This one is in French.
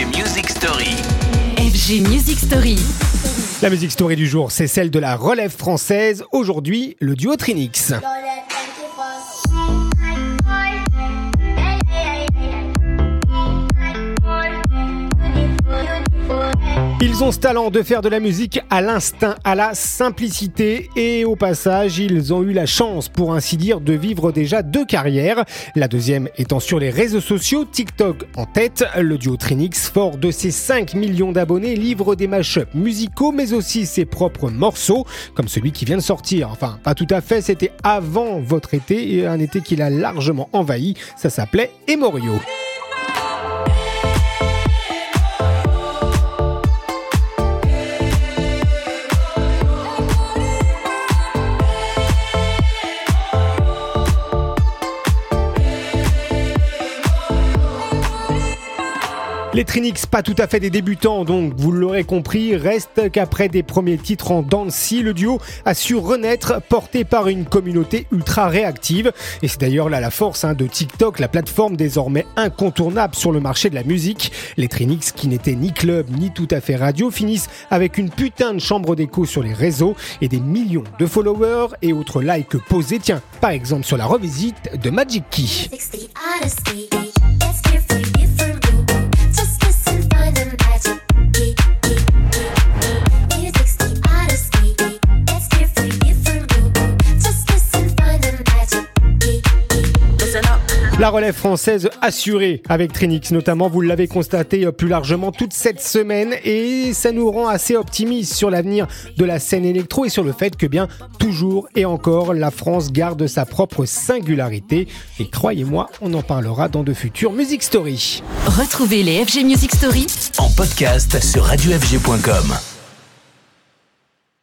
FG Music Story. FG Music Story. La musique story du jour, c'est celle de la relève française. Aujourd'hui, le duo Trinix. Ils ont ce talent de faire de la musique à l'instinct, à la simplicité et au passage, ils ont eu la chance, pour ainsi dire, de vivre déjà deux carrières. La deuxième étant sur les réseaux sociaux, TikTok en tête. Le duo Trinix, fort de ses 5 millions d'abonnés, livre des mashups musicaux mais aussi ses propres morceaux, comme celui qui vient de sortir. Enfin, pas tout à fait, c'était avant votre été un été qu'il a largement envahi. Ça s'appelait Emorio. Les Trinix, pas tout à fait des débutants, donc vous l'aurez compris, reste qu'après des premiers titres en Dancy, le duo a su renaître, porté par une communauté ultra réactive. Et c'est d'ailleurs là la force hein, de TikTok, la plateforme désormais incontournable sur le marché de la musique. Les Trinix, qui n'étaient ni club ni tout à fait radio, finissent avec une putain de chambre d'écho sur les réseaux et des millions de followers et autres likes posés. Tiens, par exemple sur la revisite de Magic Key. La relève française assurée avec Trinix notamment, vous l'avez constaté euh, plus largement toute cette semaine et ça nous rend assez optimistes sur l'avenir de la scène électro et sur le fait que bien toujours et encore la France garde sa propre singularité et croyez-moi, on en parlera dans de futures Music Story. Retrouvez les FG Music Story En podcast sur radiofg.com.